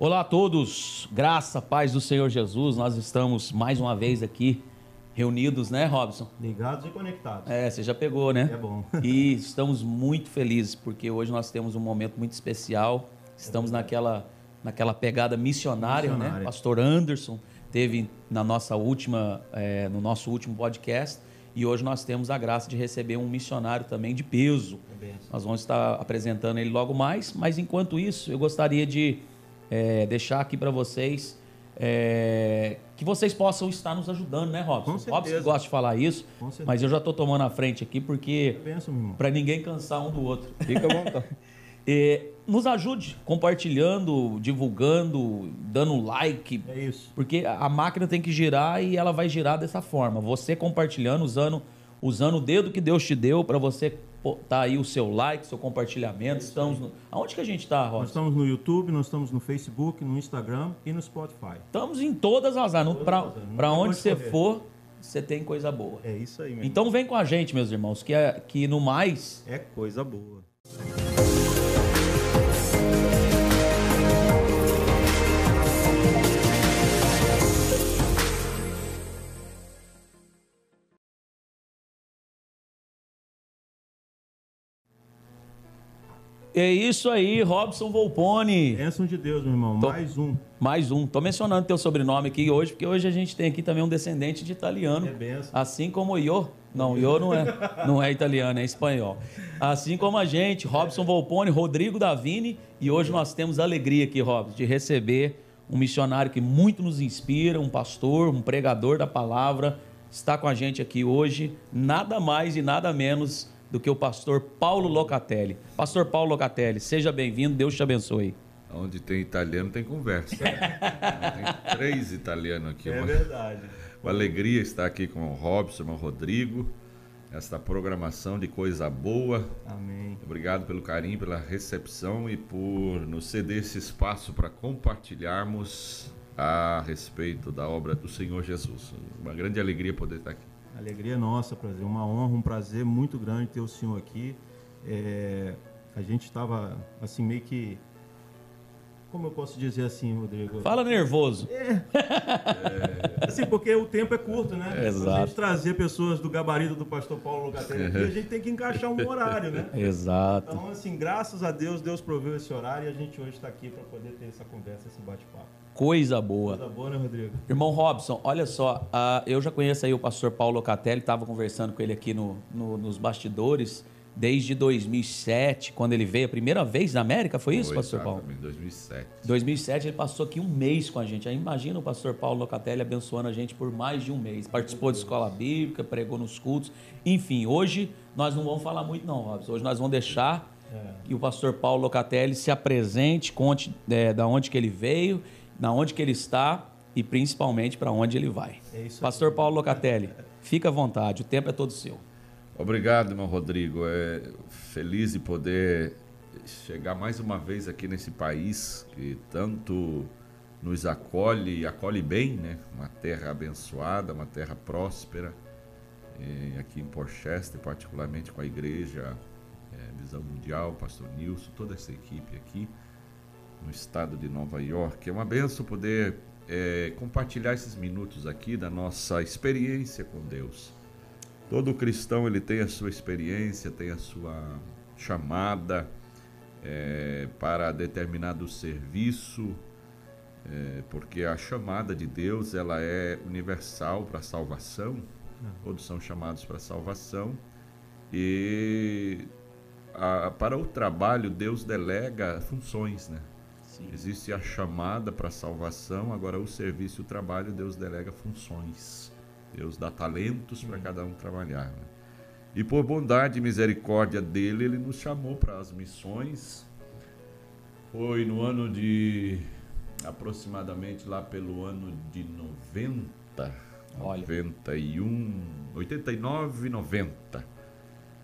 Olá a todos, graça, paz do Senhor Jesus. Nós estamos mais uma vez aqui reunidos, né, Robson? Ligados e conectados. É, você já pegou, né? É bom. E estamos muito felizes porque hoje nós temos um momento muito especial. Estamos naquela, naquela pegada missionária, né? Missionária. Pastor Anderson teve na nossa última, é, no nosso último podcast e hoje nós temos a graça de receber um missionário também de peso. É benção. Nós vamos estar apresentando ele logo mais, mas enquanto isso, eu gostaria de é, deixar aqui para vocês é, que vocês possam estar nos ajudando, né, Robson? Com certeza. Robson gosta de falar isso, mas eu já estou tomando a frente aqui porque É para ninguém cansar um do outro. Fica à vontade. É, nos ajude compartilhando, divulgando, dando like, É isso. porque a a máquina tem que girar e ela vai girar dessa forma. Você compartilhando, usando, usando o dedo que Deus te deu para você tá aí o seu like, seu compartilhamento. Estamos no... Aonde que a gente está, Nós Rosa? estamos no YouTube, nós estamos no Facebook, no Instagram e no Spotify. Estamos em todas as áreas. Para onde você correr. for, você tem coisa boa. É isso aí, meu Então vem com a gente, meus irmãos, que, é, que no mais. É coisa boa. É isso aí, Robson Volpone. Bênção de Deus, meu irmão. Tô- Mais um. Mais um. Tô mencionando teu sobrenome aqui hoje, porque hoje a gente tem aqui também um descendente de italiano. É benção. Assim como o Iô. Não, o Iô não é, não é italiano, é espanhol. Assim como a gente, Robson Volpone, Rodrigo Davini. E hoje nós temos a alegria aqui, Robson, de receber um missionário que muito nos inspira, um pastor, um pregador da palavra. Está com a gente aqui hoje, nada mais e nada menos do que o pastor Paulo Locatelli. Pastor Paulo Locatelli, seja bem-vindo, Deus te abençoe. Onde tem italiano tem conversa. tem três italianos aqui. É Uma, verdade. uma alegria estar aqui com o Robson, o Rodrigo. Esta programação de coisa boa. Amém. Obrigado pelo carinho, pela recepção e por nos ceder esse espaço para compartilharmos a respeito da obra do Senhor Jesus. Uma grande alegria poder estar aqui. Alegria nossa, prazer. Uma honra, um prazer muito grande ter o senhor aqui. É, a gente estava, assim, meio que. Como eu posso dizer assim, Rodrigo? Fala nervoso. Assim, porque o tempo é curto, né? Exato. gente trazer pessoas do gabarito do pastor Paulo Locatelli aqui, a gente tem que encaixar um horário, né? Exato. Então, assim, graças a Deus, Deus proveu esse horário e a gente hoje está aqui para poder ter essa conversa, esse bate-papo. Coisa boa. Coisa boa, né, Rodrigo? Irmão Robson, olha só, ah, eu já conheço aí o pastor Paulo Locatelli, estava conversando com ele aqui no, no- nos bastidores desde 2007, quando ele veio a primeira vez na América, foi isso, Foi, pastor Paulo? exatamente, 2007. 2007 ele passou aqui um mês com a gente. Aí imagina o pastor Paulo Locatelli abençoando a gente por mais de um mês. Participou de escola bíblica, pregou nos cultos. Enfim, hoje nós não vamos falar muito não, Robson. Hoje nós vamos deixar que o pastor Paulo Locatelli se apresente, conte é, da onde que ele veio, da onde que ele está e principalmente para onde ele vai. É pastor Paulo Locatelli, fica à vontade, o tempo é todo seu. Obrigado, irmão Rodrigo. É feliz de poder chegar mais uma vez aqui nesse país que tanto nos acolhe e acolhe bem, né? Uma terra abençoada, uma terra próspera. E aqui em Porchester, particularmente com a igreja é, Visão Mundial, Pastor Nilson, toda essa equipe aqui no estado de Nova York. É uma benção poder é, compartilhar esses minutos aqui da nossa experiência com Deus. Todo cristão ele tem a sua experiência, tem a sua chamada é, para determinado serviço, é, porque a chamada de Deus ela é universal para a salvação. Todos são chamados para a salvação e a- para o trabalho Deus delega funções, né? Sim. Existe a chamada para a salvação, agora o serviço e o trabalho Deus delega funções. Deus dá talentos para cada um trabalhar. né? E por bondade e misericórdia dele, ele nos chamou para as missões. Foi no ano de aproximadamente lá pelo ano de 90, Olha. 91, 89 e 90.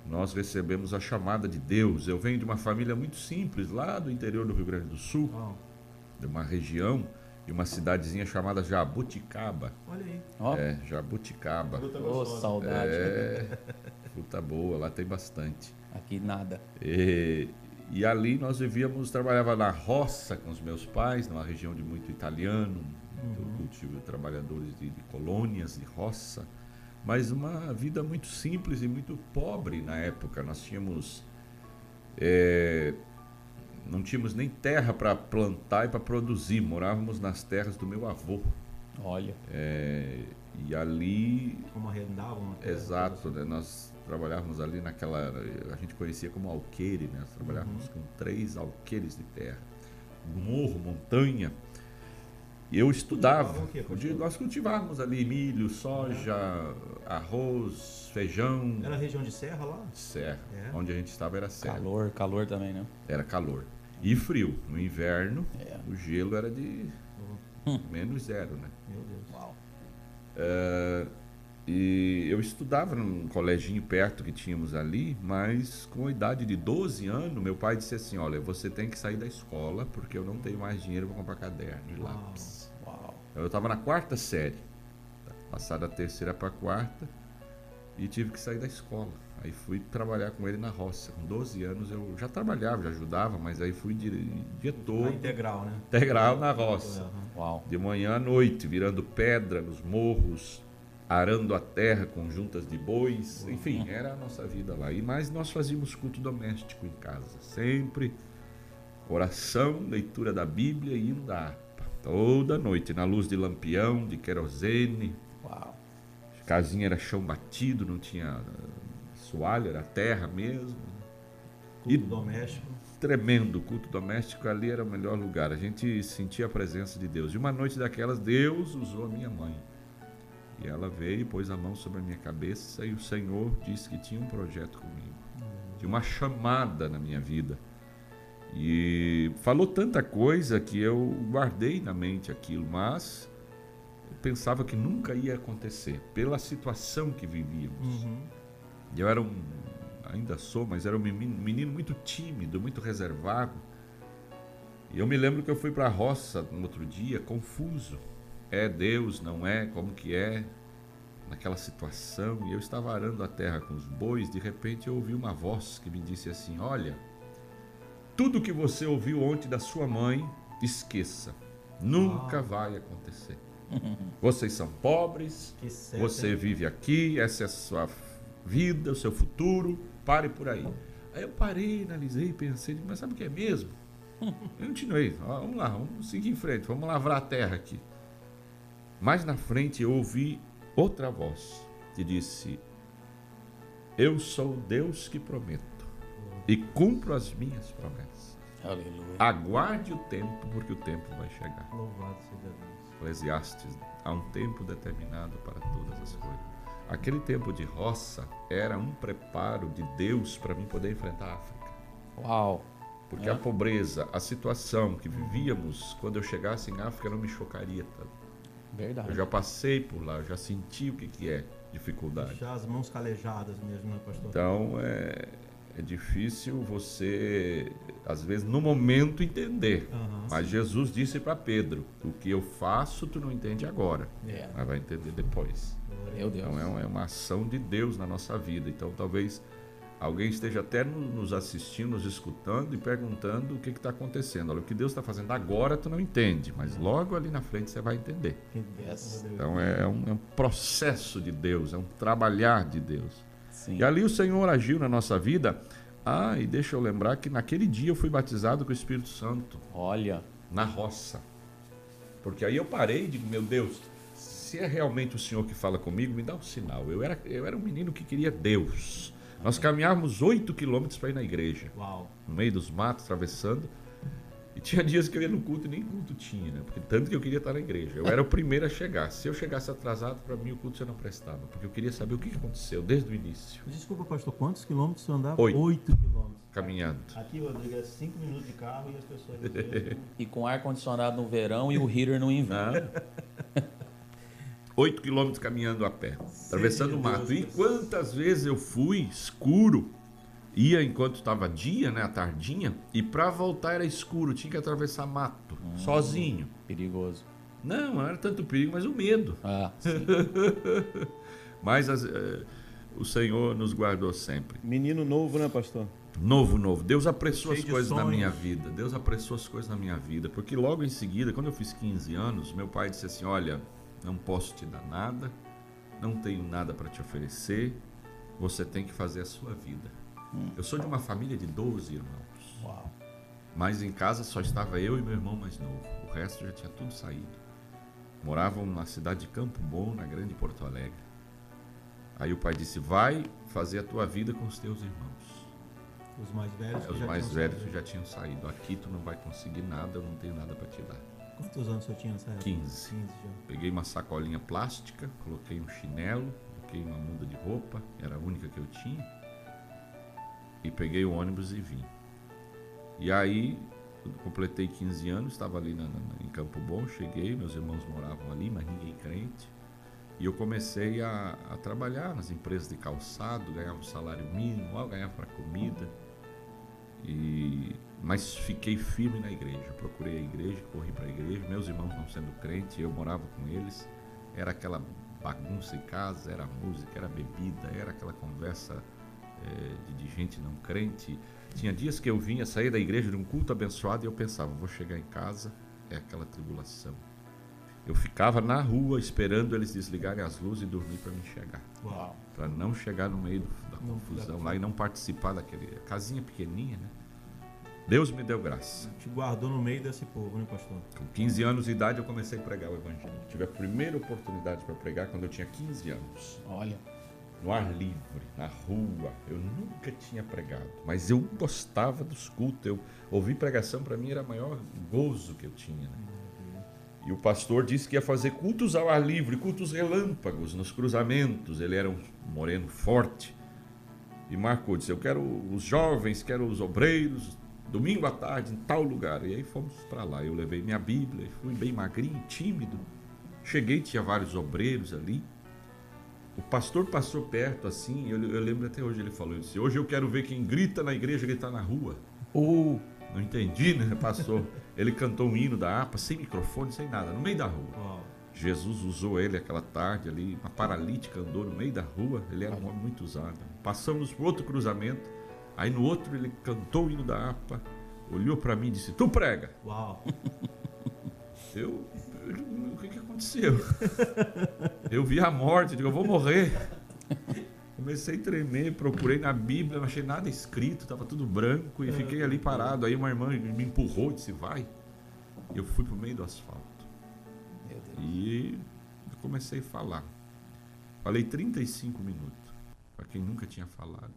Nós recebemos a chamada de Deus. Eu venho de uma família muito simples, lá do interior do Rio Grande do Sul, de uma região e uma cidadezinha chamada Jabuticaba. olha aí. Ó, É, Jabuticaba. Fruta ô, gostosa. saudade. É, fruta boa, lá tem bastante. Aqui nada. E, e ali nós vivíamos, trabalhava na roça com os meus pais, numa região de muito italiano, muito Uhum. cultivo de trabalhadores de, de colônias, de roça, mas uma vida muito simples e muito pobre na época. Nós tínhamos. eh, não tínhamos nem terra para plantar e para produzir, morávamos nas terras do meu avô. Olha. Eh, e ali Como arrendavam Exato, né? nós trabalhávamos ali naquela. A gente conhecia como alqueire, né? Nós trabalhávamos com três alqueires de terra. Morro, montanha. E eu estudava. Nós cultivávamos ali milho, soja, arroz, feijão. Era região de serra lá? Serra. É? Onde a gente estava era serra. Calor, calor também, né? Era calor. E frio. No inverno, É. o gelo era de menos zero, né? Meu Deus. Uau. É, e eu estudava num coleginho perto que tínhamos ali, mas com a idade de 12 anos, meu pai disse assim: Olha, você tem que sair da escola porque eu não tenho mais dinheiro para comprar caderno e lápis. Uau. Eu estava na quarta série, passar da terceira para a quarta, e tive que sair da escola. Aí fui trabalhar com ele na roça. Com 12 anos eu já trabalhava, já ajudava, mas aí fui A todo integral, né? integral na roça. Uau. de manhã à noite, virando pedra nos morros, arando a terra com juntas de bois, enfim, era a nossa vida lá. E mais nós fazíamos culto doméstico em casa, sempre oração, leitura da Bíblia e hino da harpa, toda noite, na luz de lampião, de querosene. Uau. Casinha era chão batido, não tinha eh, soalho, era terra mesmo. Culto E- doméstico. Tremendo, culto doméstico ali era o melhor lugar. A gente sentia a presença de Deus. E uma noite daquelas, Deus usou a minha mãe. E ela veio e pôs a mão sobre a minha cabeça e o Senhor disse que tinha um projeto comigo. Tinha uma chamada na minha vida. E falou tanta coisa que eu guardei na mente aquilo, mas eu pensava que nunca ia acontecer, pela situação que vivíamos. Uhum. Eu era um, ainda sou, mas era um menino, menino muito tímido, muito reservado. E eu me lembro que eu fui para a roça no outro dia, confuso. É Deus, não é? Como que é? Naquela situação. E eu estava arando a terra com os bois, de repente eu ouvi uma voz que me disse assim: Olha, tudo que você ouviu ontem da sua mãe, esqueça. Nunca vai acontecer. Vocês são pobres, você vive aqui, essa é a sua vida, o seu futuro, pare por aí. Aí eu parei, analisei, pensei, mas sabe o que é mesmo? Eu continuei, vamos lá, vamos seguir em frente, vamos lavrar a terra aqui. Mais na frente eu ouvi outra voz que disse: Eu sou o Deus que prometo e cumpro as minhas promessas. Aleluia. Aguarde o tempo, porque o tempo vai chegar. Louvado seja Deus. Eclesiastes, há um tempo determinado para todas as coisas. Aquele tempo de roça era um preparo de Deus para mim poder enfrentar a África. Uau. Porque É. a pobreza, a situação que vivíamos, quando eu chegasse em África, não me chocaria tanto. Verdade. Eu já passei por lá, eu já senti o que, que é dificuldade. Deixar as mãos calejadas mesmo, né, pastor? Então é, é difícil você, às vezes, no momento entender. Aham, Mas Jesus disse para Pedro: O que eu faço, tu não entende agora, É. mas vai entender depois. Meu Deus. Então é uma, é uma ação de Deus na nossa vida. Então talvez alguém esteja até no- nos assistindo, nos escutando e perguntando o que está acontecendo. Olha, o que Deus está fazendo agora tu não entende, mas logo ali na frente você vai entender. Então é um, é um processo de Deus, é um trabalhar de Deus. Sim. E ali o Senhor agiu na nossa vida. Ah, e deixa eu lembrar que naquele dia eu fui batizado com o Espírito Santo Olha. na roça. Porque aí eu parei e digo, meu Deus, se é realmente o Senhor que fala comigo, me dá um sinal. Eu era, eu era um menino que queria Deus. Nós caminhávamos oito quilômetros para ir na igreja, Uau. no meio dos matos, atravessando. E tinha dias que eu ia no culto e nem culto tinha, né? Porque tanto que eu queria estar na igreja. Eu era o primeiro a chegar. Se eu chegasse atrasado, para mim o culto já não prestava. Porque eu queria saber o que aconteceu desde o início, Desculpa, pastor, quantos quilômetros você andava? Oito. Oito quilômetros. caminhando. Aqui, Rodrigo, é cinco minutos de carro e as pessoas... E com ar-condicionado no verão e o heater no inverno. Oito quilômetros caminhando a pé, atravessando o mato. E quantas vezes eu fui escuro, ia enquanto estava dia, né, a tardinha, e para voltar era escuro, tinha que atravessar mato, sozinho. Perigoso. Não, não era tanto perigo, mas o medo. Ah, sim. Mas as- eh, o Senhor nos guardou sempre. Menino novo, né, pastor? Novo, novo. Deus apressou Cheio as coisas na minha vida. Deus apressou as coisas na minha vida. Porque logo em seguida, quando eu fiz 15 anos, meu pai disse assim: Olha, não posso te dar nada, não tenho nada para te oferecer, você tem que fazer a sua vida. Eu sou de uma família de 12 irmãos. Uau. Mas em casa só estava eu e meu irmão mais novo. O resto já tinha tudo saído. Moravam na cidade de Campo Bom, na grande Porto Alegre. Aí o pai disse: Vai fazer a tua vida com os teus irmãos. Os mais velhos. É, os já mais tinham velhos saído. já tinham saído. Aqui tu não vai conseguir nada, eu não tenho nada para te dar. Quantos anos senhor tinha época? 15. 15 já. Peguei uma sacolinha plástica, coloquei um chinelo, coloquei uma muda de roupa, era a única que eu tinha. E peguei o ônibus e vim. E aí, completei 15 anos, estava ali na- na- em Campo Bom, cheguei, meus irmãos moravam ali, mas ninguém crente. E eu comecei a, a trabalhar nas empresas de calçado, ganhava um salário mínimo, ganhava para comida. E, mas fiquei firme na igreja. Procurei a igreja, corri para a igreja. Meus irmãos não sendo crente, eu morava com eles. Era aquela bagunça em casa, era música, era bebida, era aquela conversa eh, de, gente não crente. Tinha dias que eu vinha sair da igreja de um culto abençoado e eu pensava, vou chegar em casa, é aquela tribulação. Eu ficava na rua esperando eles desligarem as luzes e dormir para me chegar para não chegar no meio do- da Não confusão lá e não participar daquele casinha pequenininha, né? Deus me deu graça. Te guardou no meio desse povo, né, pastor? Com 15 anos de idade eu comecei a pregar o evangelho. Tive a primeira oportunidade para pregar quando eu tinha 15 anos, Olha. No ar livre, na rua. Eu nunca tinha pregado, mas eu gostava dos cultos. Eu ouvir pregação para mim era o maior gozo que eu tinha, né? E o pastor disse que ia fazer cultos ao ar livre, cultos relâmpagos, nos cruzamentos. Ele era um moreno forte. E marcou, disse: Eu quero os jovens, quero os obreiros, domingo à tarde, em tal lugar. E aí fomos para lá. Eu levei minha Bíblia, fui bem magrinho, tímido. Cheguei, tinha vários obreiros ali. O pastor passou perto assim, eu, eu lembro até hoje ele falou: disse, Hoje eu quero ver quem grita na igreja gritar na rua. Uh, Não entendi, né? Passou. Ele cantou um hino da APA, sem microfone, sem nada, no meio da rua. Uau. Jesus usou ele aquela tarde ali, uma paralítica andou no meio da rua, ele era um homem muito usado. Passamos por outro cruzamento, aí no outro ele cantou o hino da APA, olhou para mim e disse: Tu prega. Uau. Eu- o que, que aconteceu? Eu vi a morte, digo, eu vou morrer. Comecei a tremer, procurei na Bíblia, não achei nada escrito, estava tudo branco e fiquei ali parado. Aí uma irmã me empurrou e disse: Vai. E eu fui para o meio do asfalto. meu Deus. E eu comecei a falar. Falei 35 minutos, para quem nunca tinha falado.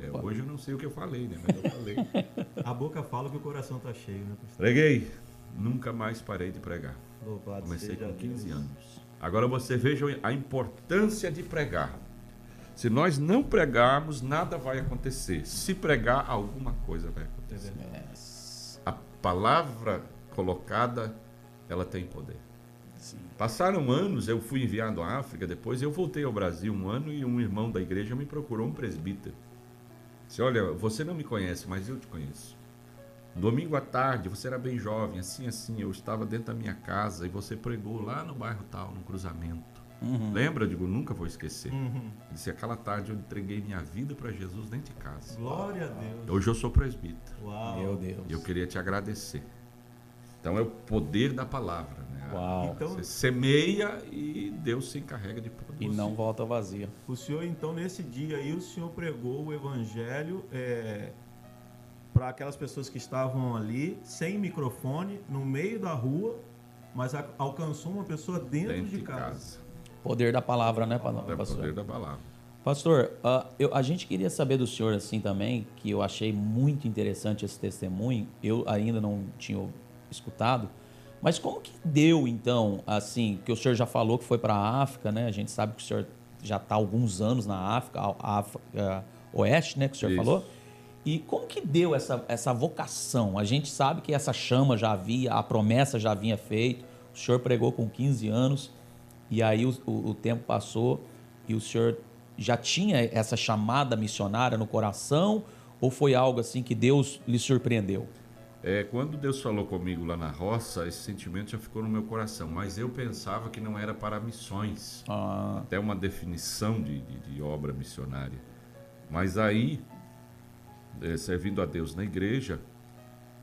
É, hoje eu não sei o que eu falei, né? Mas eu falei. A boca fala que o coração tá cheio, né, pastor? Preguei, nunca mais parei de pregar. Louvado Comecei com 15 Deus. anos. Agora você veja a importância de pregar. Se nós não pregarmos, nada vai acontecer. Se pregar, alguma coisa vai acontecer. Yes. A palavra colocada, ela tem poder. Sim. Passaram anos, eu fui enviado à África, depois eu voltei ao Brasil um ano e um irmão da igreja me procurou, um presbítero. Disse, olha, você não me conhece, mas eu te conheço. Domingo à tarde, você era bem jovem, assim, assim, eu estava dentro da minha casa e você pregou lá no bairro tal, no cruzamento. Uhum. Lembra? Eu digo, nunca vou esquecer. Uhum. Disse, aquela tarde eu entreguei minha vida para Jesus dentro de casa. Glória a Deus. Hoje eu sou presbítero Uau. Meu Deus. e eu queria te agradecer. Então é o poder da palavra, né? Uau. Então, Você semeia e Deus se encarrega de produzir. E não volta vazia. o senhor, então, nesse dia aí, o senhor pregou o evangelho para aquelas pessoas que estavam ali, sem microfone, no meio da rua, mas alcançou uma pessoa dentro, dentro de casa. Poder da palavra, né, pa- o pastor? poder da palavra. Pastor, ah, eu- a gente queria saber do senhor assim também, que eu achei muito interessante esse testemunho. Eu ainda não tinha escutado, mas como que deu então, assim, que o senhor já falou que foi para a África, né? A gente sabe que o senhor já está alguns anos na África, a África Oeste, né, que o senhor Isso. falou. E como que deu essa, essa vocação? A gente sabe que essa chama já havia, a promessa já vinha feita. O senhor pregou com 15 anos e aí o, o- o tempo passou e o senhor já tinha essa chamada missionária no coração ou foi algo assim que Deus lhe surpreendeu? É, quando Deus falou comigo lá na roça, esse sentimento já ficou no meu coração. Mas eu pensava que não era para missões. Ah, Até uma definição de, de- de obra missionária. Mas aí, eh, servindo a Deus na igreja.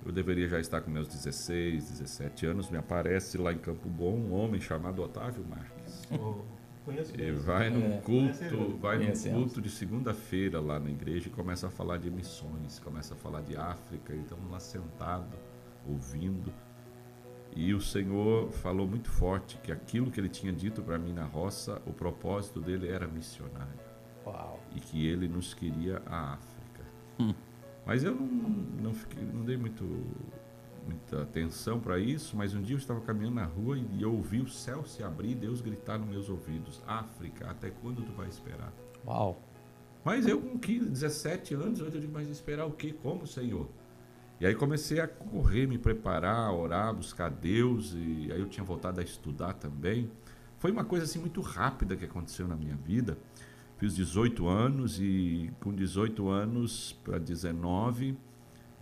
Eu deveria já estar com meus 16, 17 anos. Me aparece lá em Campo Bom um homem chamado Otávio Marques. Oh, conheço E vai num É. culto, vai num culto de segunda-feira lá na igreja e começa a falar de missões, começa a falar de África, e estamos lá sentados, ouvindo. E o Senhor falou muito forte que aquilo que ele tinha dito para mim na roça, o propósito dele era missionário Uau. e que ele nos queria a África. Hum. Mas eu não, não, fiquei- não dei muito, muita atenção para isso, mas um dia eu estava caminhando na rua e eu ouvi o céu se abrir e Deus gritar nos meus ouvidos: África, até quando tu vai esperar? Uau. Mas eu com 15, 17 anos, eu digo, mas esperar o quê? Como, Senhor? E aí comecei a correr, me preparar, orar, buscar Deus, e aí eu tinha voltado a estudar também. Foi uma coisa assim muito rápida que aconteceu na minha vida. Fiz 18 anos e com 18 anos para 19,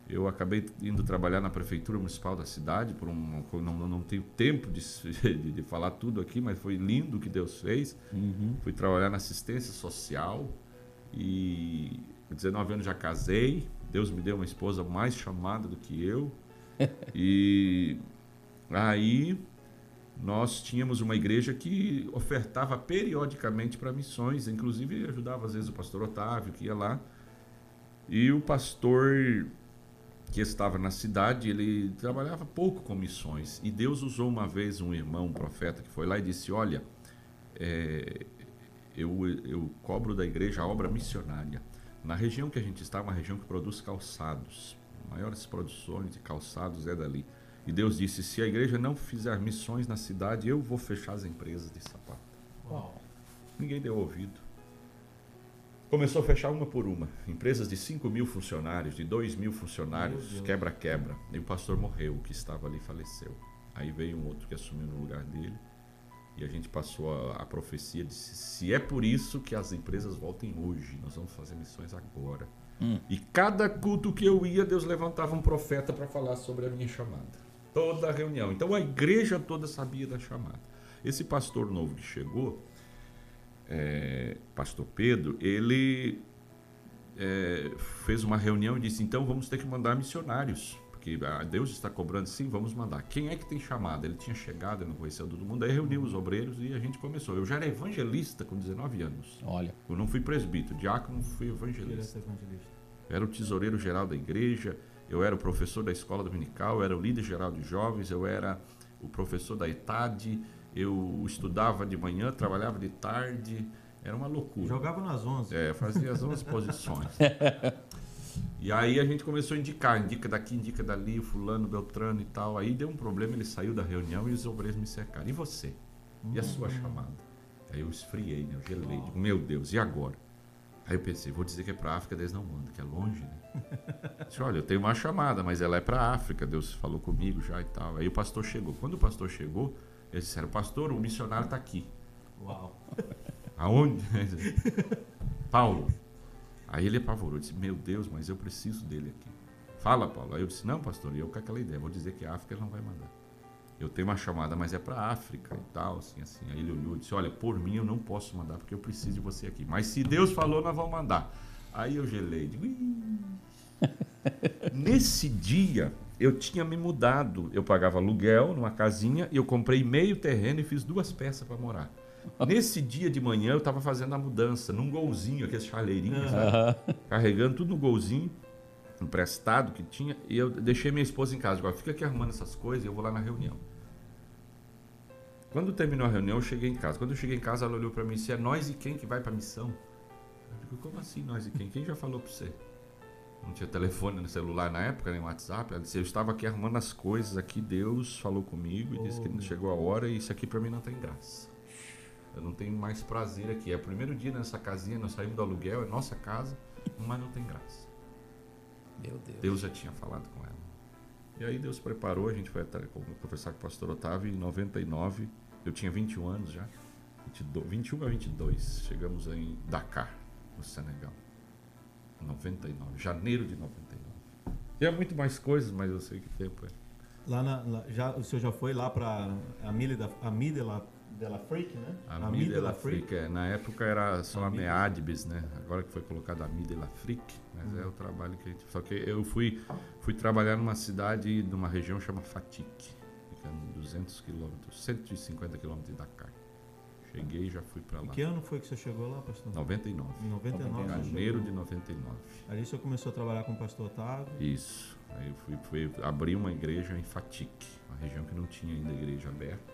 eu acabei indo trabalhar na prefeitura municipal da cidade por um não, não tenho tempo de, de, de falar tudo aqui, mas foi lindo o que Deus fez. Uhum. Fui trabalhar na assistência social e com 19 anos já casei. Deus me deu uma esposa mais chamada do que eu. e aí nós tínhamos uma igreja que ofertava periodicamente para missões, inclusive ajudava às vezes o pastor Otávio que ia lá. E o pastor que estava na cidade, ele trabalhava pouco com missões. E Deus usou uma vez um irmão, um profeta, que foi lá e disse: Olha, é, eu, eu cobro da igreja a obra missionária. Na região que a gente está, é uma região que produz calçados. Maiores produções de calçados é dali. E Deus disse: se a igreja não fizer missões na cidade, eu vou fechar as empresas de sapato. Uau. Ninguém deu ouvido. Começou a fechar uma por uma. Empresas de 5 mil funcionários, de 2 mil funcionários, quebra-quebra. E o pastor morreu, o que estava ali faleceu. Aí veio um outro que assumiu no lugar dele. E a gente passou a, a profecia de se, se é por isso que as empresas voltem hoje, nós vamos fazer missões agora. Hum. E cada culto que eu ia, Deus levantava um profeta para falar sobre a minha chamada. Toda reunião. Então a igreja toda sabia da chamada. Esse pastor novo que chegou, é, pastor Pedro, ele é, fez uma reunião e disse: então vamos ter que mandar missionários. Porque ah, Deus está cobrando, sim, vamos mandar. Quem é que tem chamada? Ele tinha chegado, ele não conhecia todo mundo. Aí reuniu os obreiros e a gente começou. Eu já era evangelista com 19 anos. Olha. Eu não fui presbítero, diácono, fui evangelista. Eu era o tesoureiro geral da igreja, eu era o professor da escola dominical, eu era o líder geral de jovens, eu era o professor da ETAD, eu estudava de manhã, trabalhava de tarde, era uma loucura. Jogava nas 11. É, fazia as 11 posições. E aí a gente começou a indicar, indica daqui, indica dali, fulano, beltrano e tal. Aí deu um problema, ele saiu da reunião e os obreiros me cercaram. E você? E a sua chamada? Aí eu esfriei, né? Eu gelei. Digo, meu Deus, e agora? Aí eu pensei, vou dizer que é para África, Deus não manda, que é longe, né? Disse, olha, eu tenho uma chamada, mas ela é para África, Deus falou comigo já e tal. Aí o pastor chegou. Quando o pastor chegou, eles disseram, pastor, o missionário está aqui. Uau. Aonde? Paulo. Aí ele apavorou, disse, meu Deus, mas eu preciso dele aqui. Fala, Paulo. Aí eu disse, não, pastor, e eu com aquela ideia, vou dizer que a África ele não vai mandar. Eu tenho uma chamada, mas é para África e tal, assim, assim. Aí ele olhou e disse, olha, por mim eu não posso mandar, porque eu preciso de você aqui. Mas se Deus falou, nós vamos mandar. Aí eu gelei, digo, "Ih." Nesse dia, eu tinha me mudado. Eu pagava aluguel numa casinha e eu comprei meio terreno e fiz duas peças para morar. Nesse dia de manhã, eu estava fazendo a mudança num golzinho, aqueles chaleirinhos, sabe? Aham. carregando tudo no golzinho, emprestado que tinha, e eu deixei minha esposa em casa. Agora, fica aqui arrumando essas coisas e eu vou lá na reunião. Quando terminou a reunião, eu cheguei em casa. Quando eu cheguei em casa, ela olhou para mim e disse: É nós e quem que vai para missão? Eu digo: Como assim nós e quem? Quem já falou para você? Não tinha telefone no celular na época, nem WhatsApp. Ela disse: Eu estava aqui arrumando as coisas aqui. Deus falou comigo e disse que chegou a hora e isso aqui para mim não tem graça. Eu não tenho mais prazer aqui. É o primeiro dia nessa casinha, nós saímos do aluguel, é nossa casa, mas não tem graça. Meu Deus. Deus já tinha falado com ela. E aí Deus preparou, a gente foi até conversar com o pastor Otávio em 99, eu tinha 21 anos já, 22, 21 a 22, chegamos em Dakar, no Senegal. 99, janeiro de 99. E é muito mais coisas, mas eu sei que tempo é. Lá na, lá- já, o senhor já foi lá para a da- a Mídia lá Della Freak, né? Ami de la Frique. é. Na época era só a Ami- Meadbis, né? Agora que foi colocado Ami de la Frique, mas Hum. é o trabalho que a gente... Só que eu fui, fui trabalhar numa cidade, numa região chamada Fatique. Fica em 200 quilômetros, 150 quilômetros de Dakar. Cheguei e já fui pra Em lá. que ano foi que você chegou lá, pastor? 99. Em 99. você Janeiro de 99. Ali você começou a trabalhar com o pastor Otávio. Isso. Aí eu fui, fui abrir uma igreja em Fatique, uma região que não tinha ainda igreja aberta.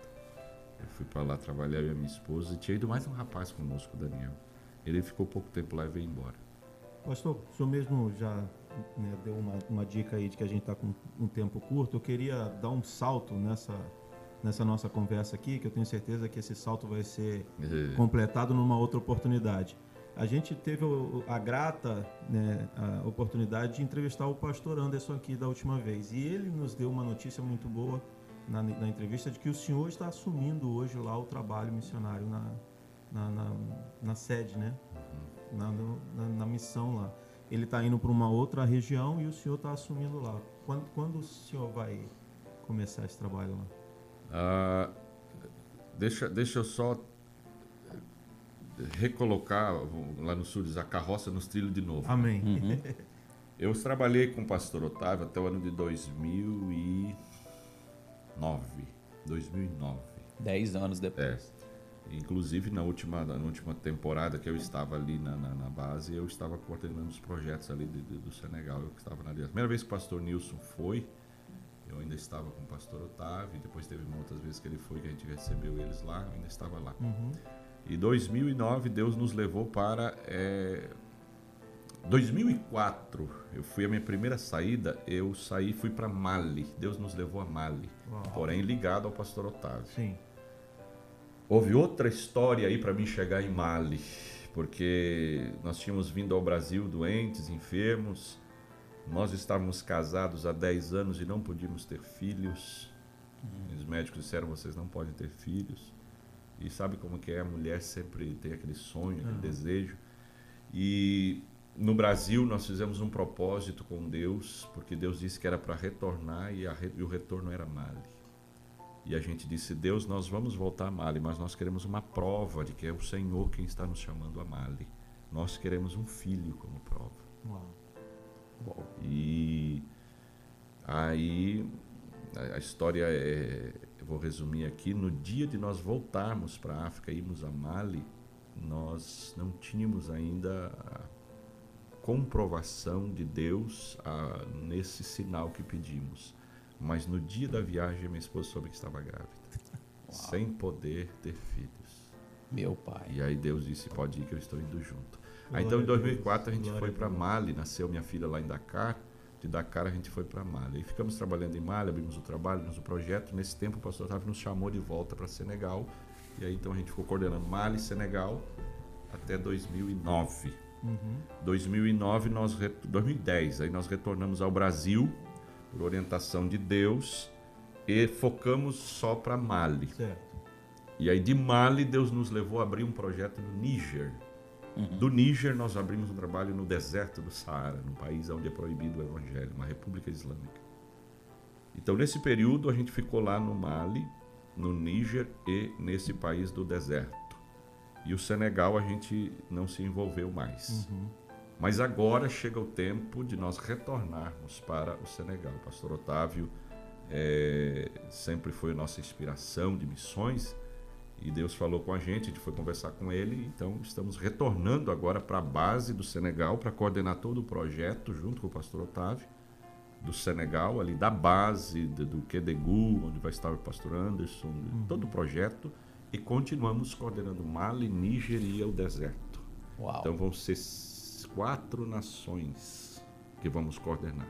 Eu fui para lá trabalhar eu e a minha esposa e tinha ido mais um rapaz conosco, o Daniel. Ele ficou pouco tempo lá e veio embora. Pastor, o senhor mesmo já né, deu uma, uma dica aí de que a gente está com um tempo curto. Eu queria dar um salto nessa, nessa nossa conversa aqui, que eu tenho certeza que esse salto vai ser Eh, completado numa outra oportunidade. A gente teve a grata né, a oportunidade de entrevistar o pastor Anderson aqui da última vez. E ele nos deu uma notícia muito boa na, na entrevista de que o senhor está assumindo hoje lá o trabalho missionário na, na, na- na sede, né? Na, no- na- na missão lá. Ele está indo para uma outra região e o senhor está assumindo lá. Quando, quando o senhor vai começar esse trabalho lá? Ah, deixa, deixa eu só recolocar lá no sul, diz, a carroça nos trilhos de novo. Amém. Eu trabalhei com o pastor Otávio até o ano de 2009. 2009. Dez anos É. depois. Inclusive na última, na última temporada que eu estava ali na, na, na base, eu estava coordenando os projetos ali de- de- do Senegal. Eu estava na aliança. Primeira vez que o pastor Nilson foi, eu ainda estava com o pastor Otávio, e depois teve uma outras vezes que ele foi, que a gente recebeu eles lá, eu ainda estava lá. Uhum. E 2009 Deus nos levou para é, 2004. Eu fui a minha primeira saída, eu saí e fui para Mali. Deus nos levou a Mali, Uau. porém ligado ao pastor Otávio. Sim. Houve outra história aí para mim chegar em Mali, porque nós tínhamos vindo ao Brasil doentes, enfermos. Nós estávamos casados há 10 anos e não podíamos ter filhos. Os médicos disseram: vocês não podem ter filhos. E sabe como que é? A mulher sempre tem aquele sonho, aquele Uhum. desejo. E no Brasil nós fizemos um propósito com Deus, porque Deus disse que era para retornar e, a e o retorno era Mali. E a gente disse: Deus, nós vamos voltar a Mali, mas nós queremos uma prova de que é o Senhor quem está nos chamando a Mali. Nós queremos um filho como prova. Uau. E aí a a história é, eu vou resumir aqui, no dia de nós voltarmos para a África, irmos a Mali, nós não tínhamos ainda a comprovação de Deus ah, nesse sinal que pedimos. Mas no dia da viagem, minha esposa soube que estava grávida, sem poder ter filhos. Meu pai. E aí Deus disse: pode ir que eu estou indo junto. Aí, então em a Deus, 2004 a gente glória foi para. Mali, nasceu minha filha lá em Dakar. De Dakar a gente foi para Mali. E ficamos trabalhando em Mali, abrimos o trabalho, abrimos o projeto. Nesse tempo o pastor Otávio nos chamou de volta para Senegal. E aí então a gente ficou coordenando Mali, Senegal até 2009. Uhum. 2009 nós re- 2010, aí nós retornamos ao Brasil por orientação de Deus e focamos só para Mali. Certo. E aí de Mali, Deus nos levou a abrir um projeto no Níger. Do Níger, nós abrimos um trabalho no deserto do Saara, num país onde é proibido o evangelho, uma república islâmica. Então, nesse período, a gente ficou lá no Mali, no Níger e nesse país do deserto. E o Senegal a gente não se envolveu mais. Uhum. Mas agora chega o tempo de nós retornarmos para o Senegal. O pastor Otávio eh, sempre foi a nossa inspiração de missões e Deus falou com a gente, a gente foi conversar com ele, então estamos retornando agora para a base do Senegal para coordenar todo o projeto junto com o pastor Otávio do Senegal, ali da base do, do Quedegu, onde vai estar o pastor Anderson, todo o projeto e continuamos coordenando Mali, Níger e o deserto. Uau. Então vão ser quatro nações que vamos coordenar.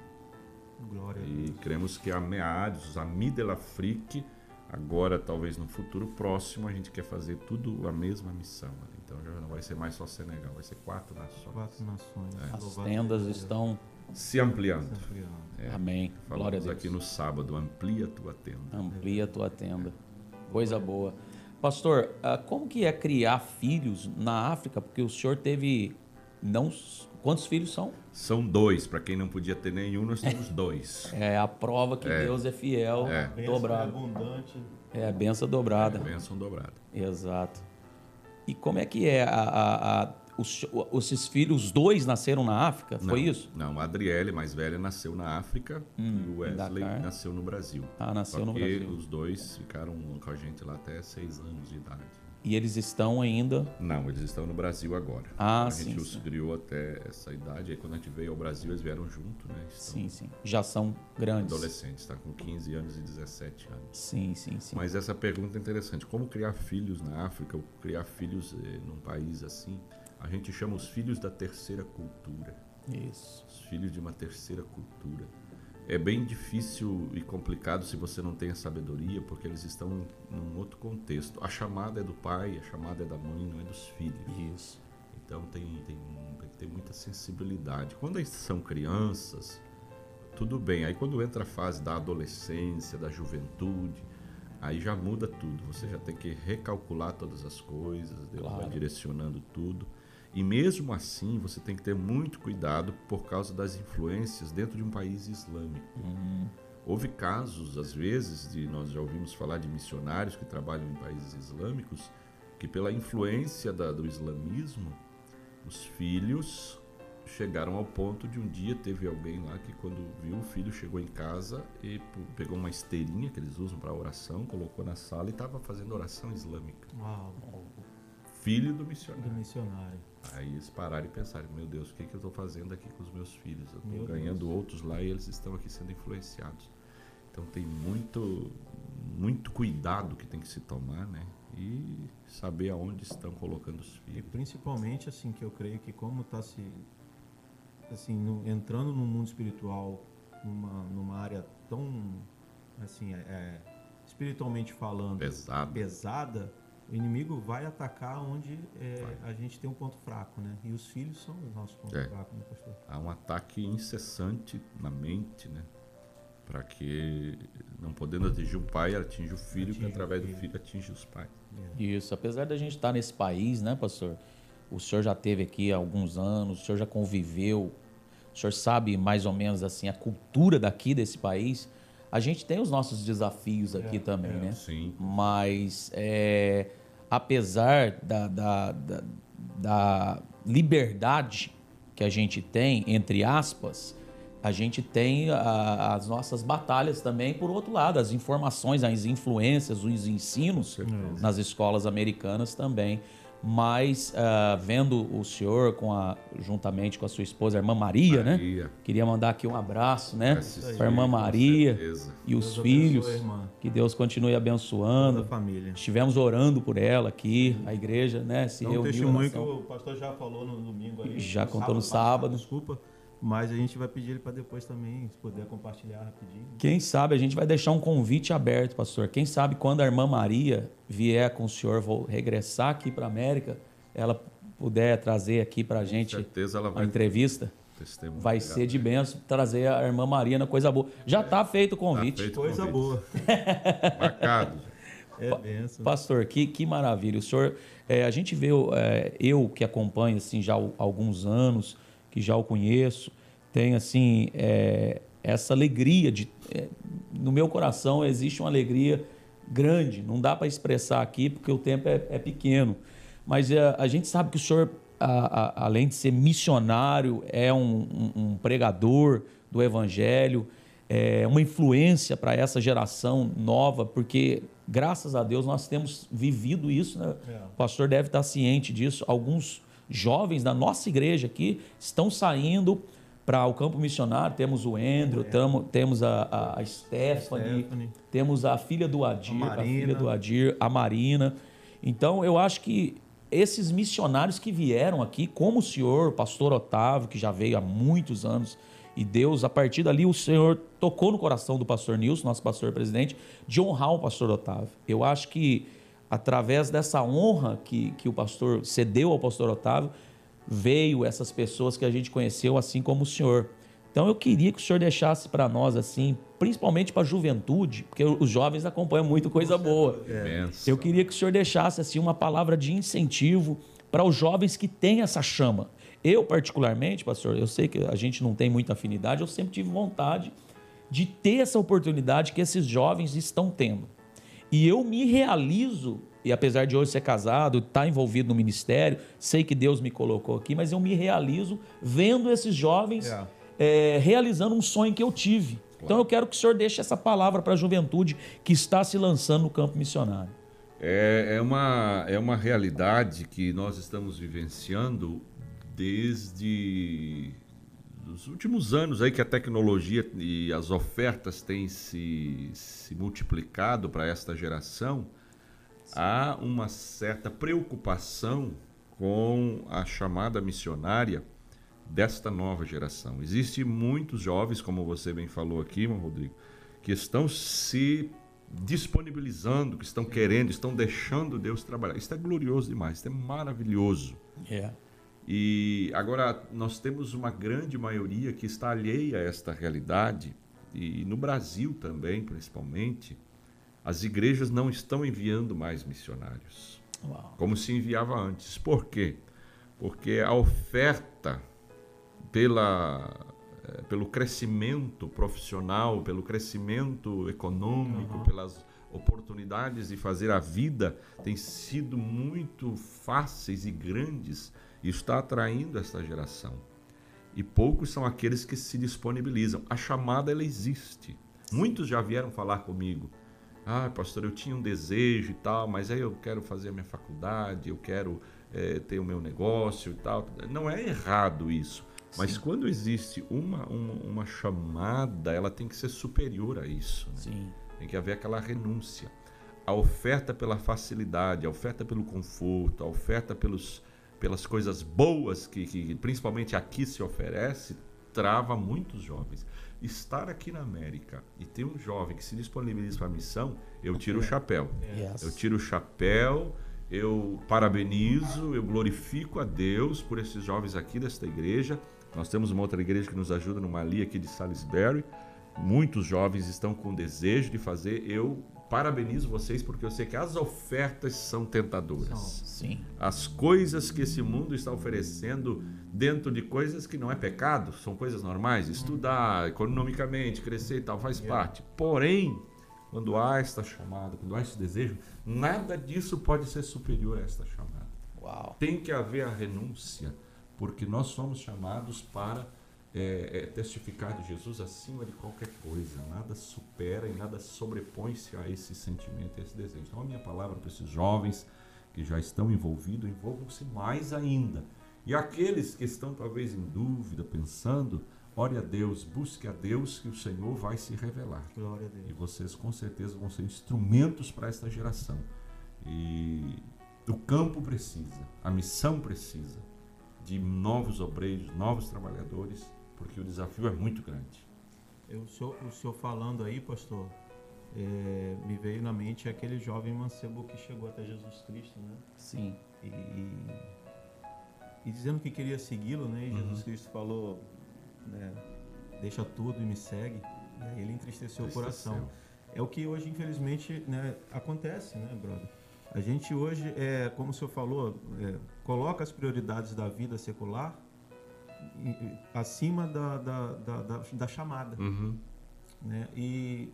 Glória a E Deus. cremos que a MEADS, a Midelafrique, agora talvez no futuro próximo, a gente quer fazer tudo a mesma missão. ali. Então já não vai ser mais só Senegal, vai ser quatro nações. Quatro nações. É. As tendas estão. Se ampliando. Sempre amado. É, Amém. Glória a Falamos Deus. aqui no sábado, amplia a tua tenda. Amplia a tua tenda. Coisa boa. Pastor, ah, como que é criar filhos na África? Porque o senhor teve, não Quantos filhos são? São dois. Para quem não podia ter nenhum, nós temos dois. É a prova que Deus é fiel, É. Bênção dobrado. abundante. É a benção dobrada. Bênção dobrada. Exato. E como é que é a, a- a- os, esses filhos, os dois nasceram na África? Foi Não, isso? Não, a Adriele, mais velha, nasceu na África e o Wesley Dakar. nasceu no Brasil. Ah, nasceu Só no que Brasil. os dois ficaram com a gente lá até seis anos de idade. E eles estão ainda. Não, eles estão no Brasil agora. Ah, a sim, gente os sim. criou até essa idade. Aí quando a gente veio ao Brasil, eles vieram junto, né? Estão Sim, sim. Já são grandes. adolescentes, está com 15 anos e 17 anos. Sim, sim, sim. Mas essa pergunta é interessante. Como criar filhos na África ou criar filhos eh, num país assim? A gente chama os filhos da terceira cultura. Isso. Os filhos de uma terceira cultura. É bem difícil e complicado se você não tem a sabedoria, porque eles estão em- num outro contexto. A chamada é do pai, a chamada é da mãe, não é dos filhos. Isso. Então tem, tem, tem que ter muita sensibilidade. Quando eles são crianças, tudo bem. Aí quando entra a fase da adolescência, da juventude, aí já muda tudo. Você já tem que recalcular todas as coisas, Deus vai Claro. direcionando tudo. E mesmo assim, você tem que ter muito cuidado por causa das influências dentro de um país islâmico. Houve casos, às vezes, de nós já ouvimos falar de missionários que trabalham em países islâmicos, que pela influência da- do islamismo, os filhos chegaram ao ponto de um dia teve alguém lá que quando viu o filho chegou em casa e pegou uma esteirinha que eles usam para oração, colocou na sala e estava fazendo oração islâmica. Uau, Filho do do missionário. Aí eles pararam e pensaram, meu Deus, o que, que eu estou fazendo aqui com os meus filhos? Eu estou ganhando outros lá e eles estão aqui sendo influenciados. Então tem muito, muito cuidado que tem que se tomar, né? E saber aonde estão colocando os E filhos. principalmente assim que eu creio que como está se assim no- entrando no mundo espiritual numa, numa área tão assim é, é, espiritualmente falando Pesado. pesada o inimigo vai atacar onde é, a gente tem um ponto fraco né e os filhos são os nossos pontos É. fracos né pastor Há um ataque incessante na mente, né? Para que, não podendo atingir o pai, atinge o filho, Atinge que através do filho. filho atinge os pais. Isso. Apesar da gente estar nesse país, né, pastor? O senhor já teve aqui há alguns anos, o senhor já conviveu, o senhor sabe mais ou menos assim a cultura daqui desse país. A gente tem os nossos desafios aqui também, né? Sim. Mas é, apesar da, da, da, da liberdade que a gente tem, entre aspas, a gente tem a- as nossas batalhas também, por outro lado, as informações, as influências, os ensinos nas escolas americanas também. Mas ah, vendo o senhor com a, juntamente com a sua esposa, a irmã Maria, né? Maria. Queria mandar aqui um abraço, né? Para a irmã Maria e os Deus filhos. abençoe. Que Deus continue toda abençoando. a família Estivemos orando por ela aqui, a igreja, né? Se Então, reuniu. testemunho que o pastor já falou no domingo aí. Já contou no sábado. Desculpa, mas a gente vai pedir ele para depois também, se puder compartilhar rapidinho. Quem sabe a gente vai deixar um convite aberto, pastor. Quem sabe quando a irmã Maria vier com o senhor vou regressar aqui para a América, ela puder trazer aqui para a gente certeza ela a vai entrevista, testemunhar. vai ser de benção trazer a irmã Maria na coisa boa. Já está feito o convite. feito. Coisa convite. boa. Marcado. É benção. Pastor, que, que maravilha. O senhor, é, a gente vê, é, eu que acompanho assim já há alguns anos, que já o conheço, tem assim é, essa alegria de, é, no meu coração existe uma alegria grande. Não dá para expressar aqui porque o tempo é, é pequeno, mas é, a gente sabe que o senhor, a- a- além de ser missionário, é um- um- um pregador do evangelho é, uma influência para essa geração nova, porque graças a Deus nós temos vivido isso, né? É. O pastor deve estar ciente disso. Alguns jovens da nossa igreja aqui estão saindo para o campo missionário. Temos o Andrew, tamo- temos a, a, a Stephanie, Stephanie. temos a filha do Adir, A a, filha do Adir, a Marina. Então eu acho que esses missionários que vieram aqui, como o senhor, o pastor Otávio, que já veio há muitos anos, e Deus, a partir dali, o Senhor tocou no coração do pastor Nilson, nosso pastor presidente, de honrar o pastor Otávio. Eu acho que através dessa honra que, que o pastor cedeu ao pastor Otávio, veio essas pessoas que a gente conheceu, assim como o senhor. Então eu queria que o senhor deixasse para nós, assim, principalmente para a juventude, porque os jovens acompanham muito coisa boa. Imenso. Eu queria que o senhor deixasse assim uma palavra de incentivo para os jovens que têm essa chama. Eu, particularmente, pastor, eu sei que a gente não tem muita afinidade, eu sempre tive vontade de ter essa oportunidade que esses jovens estão tendo. E eu me realizo, e apesar de hoje ser casado, estar tá envolvido no ministério, sei que Deus me colocou aqui, mas eu me realizo vendo esses jovens é. É, realizando um sonho que eu tive. Claro. Então eu quero que o senhor deixe essa palavra para a juventude que está se lançando no campo missionário. É, é, uma, é uma realidade que nós estamos vivenciando desde os últimos anos aí que a tecnologia e as ofertas têm se, se multiplicado para esta geração, Sim. há uma certa preocupação com a chamada missionária desta nova geração. Existem muitos jovens, como você bem falou aqui, Rodrigo, que estão se disponibilizando, que estão querendo, estão deixando Deus trabalhar. Isso é glorioso demais, isso é maravilhoso. Yeah. E agora nós temos uma grande maioria que está alheia a esta realidade, e no Brasil também, principalmente, as igrejas não estão enviando mais missionários, Uau. como se enviava antes. Por quê? Porque a oferta pela, eh, pelo crescimento profissional, pelo crescimento econômico, uhum. pelas oportunidades de fazer a vida tem sido muito fáceis e grandes e está atraindo esta geração. E poucos são aqueles que se disponibilizam. A chamada ela existe. Muitos já vieram falar comigo. Ah, pastor, eu tinha um desejo e tal, mas aí eu quero fazer a minha faculdade, eu quero é, ter o meu negócio e tal. Não é errado isso. Mas Sim. quando existe uma, uma, uma, chamada, ela tem que ser superior a isso. Né? Tem que haver aquela renúncia. A oferta pela facilidade, a oferta pelo conforto, a oferta pelos, pelas coisas boas que, que principalmente aqui se oferece, trava muitos jovens. Estar aqui na América e ter um jovem que se disponibiliza para a missão, eu tiro o chapéu. Yes. Eu tiro o chapéu, eu parabenizo, eu glorifico a Deus por esses jovens aqui desta igreja. Nós temos uma outra igreja que nos ajuda no Mali aqui de Salisbury. Muitos jovens estão com desejo de fazer. Eu parabenizo vocês porque eu sei que as ofertas são tentadoras. Sim. As coisas que esse mundo está oferecendo dentro de coisas que não é pecado, são coisas normais, estudar economicamente, crescer e tal, faz parte. Porém, quando há esta chamada, quando há esse desejo, nada disso pode ser superior a esta chamada. Uau. Tem que haver a renúncia, porque nós somos chamados para é, é, testificar de Jesus acima de qualquer coisa. Nada supera e nada sobrepõe-se a esse sentimento, a esse desejo. Então, a minha palavra para esses jovens que já estão envolvidos, envolvam-se mais ainda. E aqueles que estão talvez em dúvida, pensando, ore a Deus, busque a Deus que o Senhor vai se revelar. Glória a Deus. E vocês com certeza vão ser instrumentos para esta geração. E o campo precisa, a missão precisa de novos obreiros, novos trabalhadores porque o desafio é muito grande. Eu, o, senhor, o senhor falando aí, pastor, é, me veio na mente aquele jovem mancebo que chegou até Jesus Cristo, né? Sim. E, e dizendo que queria segui-lo, né? E uhum. Jesus Cristo falou, né? Deixa tudo e me segue. E aí ele entristeceu, entristeceu, o coração. É o que hoje, infelizmente, né, acontece, né, brother? A gente hoje, é, como o senhor falou, é, coloca as prioridades da vida secular acima da, da, da, da, da chamada. Uhum. Né? E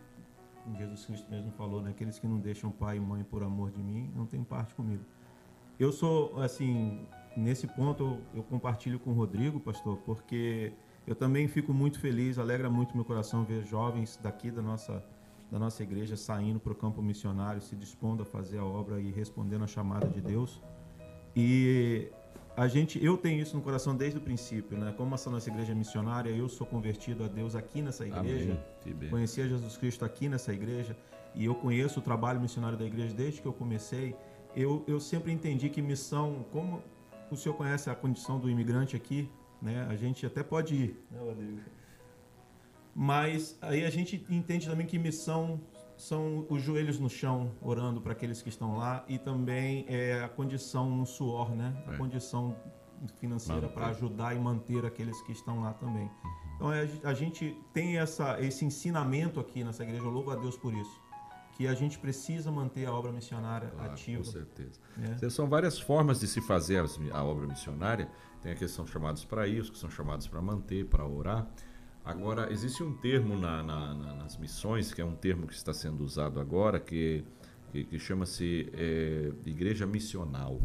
Jesus Cristo mesmo falou, né? aqueles que não deixam pai e mãe por amor de mim, não tem parte comigo. Eu sou, assim, nesse ponto eu compartilho com o Rodrigo, pastor, porque eu também fico muito feliz, alegra muito meu coração ver jovens daqui da nossa, da nossa igreja saindo para o campo missionário, se dispondo a fazer a obra e respondendo a chamada de Deus. E a gente, eu tenho isso no coração desde o princípio, né? Como essa nossa igreja é missionária, eu sou convertido a Deus aqui nessa igreja. Conheci a Jesus Cristo aqui nessa igreja e eu conheço o trabalho missionário da igreja desde que eu comecei. Eu, eu sempre entendi que missão, como o senhor conhece a condição do imigrante aqui, né? A gente até pode ir? Mas aí a gente entende também que missão são os joelhos no chão, orando para aqueles que estão lá, e também é, a condição no suor, né? A é. condição financeira para ajudar e manter aqueles que estão lá também. Uhum. Então é, a gente tem essa, esse ensinamento aqui nessa igreja, eu louvo a Deus por isso. que a gente precisa manter a obra missionária Claro, ativa. Com certeza. né? São várias formas de se fazer a obra missionária. Tem aqueles que são chamados para os que são chamados para manter, para orar. Agora, existe um termo na- na- na- nas missões, que é um termo que está sendo usado agora, que, que, que chama-se é, igreja missional.